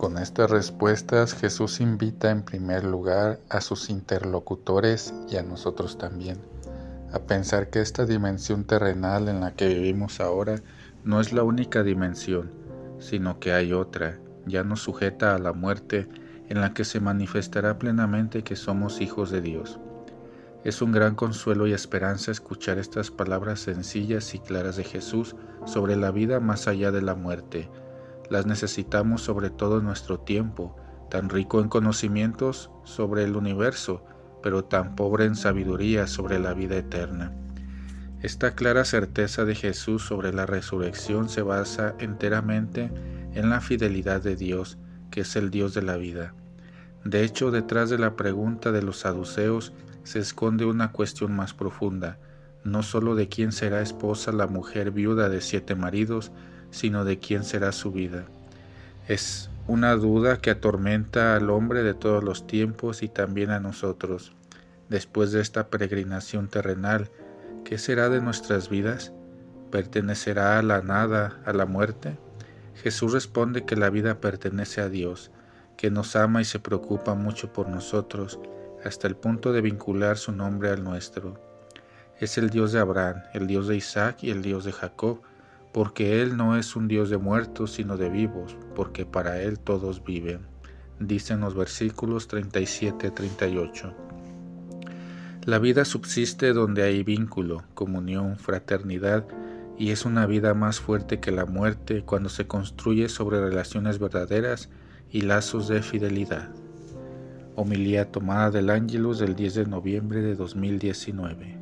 Con estas respuestas Jesús invita en primer lugar a sus interlocutores y a nosotros también a pensar que esta dimensión terrenal en la que vivimos ahora no es la única dimensión, sino que hay otra, ya no sujeta a la muerte, en la que se manifestará plenamente que somos hijos de Dios. Es un gran consuelo y esperanza escuchar estas palabras sencillas y claras de Jesús sobre la vida más allá de la muerte, las necesitamos sobre todo en nuestro tiempo, tan rico en conocimientos sobre el universo, pero tan pobre en sabiduría sobre la vida eterna. Esta clara certeza de Jesús sobre la resurrección se basa enteramente en la fidelidad de Dios, que es el Dios de la vida. De hecho, detrás de la pregunta de los saduceos se esconde una cuestión más profunda, no sólo de quién será esposa la mujer viuda de siete maridos, sino de quién será su vida. Es una duda que atormenta al hombre de todos los tiempos y también a nosotros. Después de esta peregrinación terrenal, ¿qué será de nuestras vidas? ¿Pertenecerá a la nada, a la muerte? Jesús responde que la vida pertenece a Dios, que nos ama y se preocupa mucho por nosotros, hasta el punto de vincular su nombre al nuestro. Es el Dios de Abraham, el Dios de Isaac y el Dios de Jacob, porque Él no es un Dios de muertos, sino de vivos, porque para Él todos viven. Dicen los versículos 37-38. La vida subsiste donde hay vínculo, comunión, fraternidad, y es una vida más fuerte que la muerte cuando se construye sobre relaciones verdaderas y lazos de fidelidad. Homilía tomada del Ángelus del 10 de noviembre de 2019.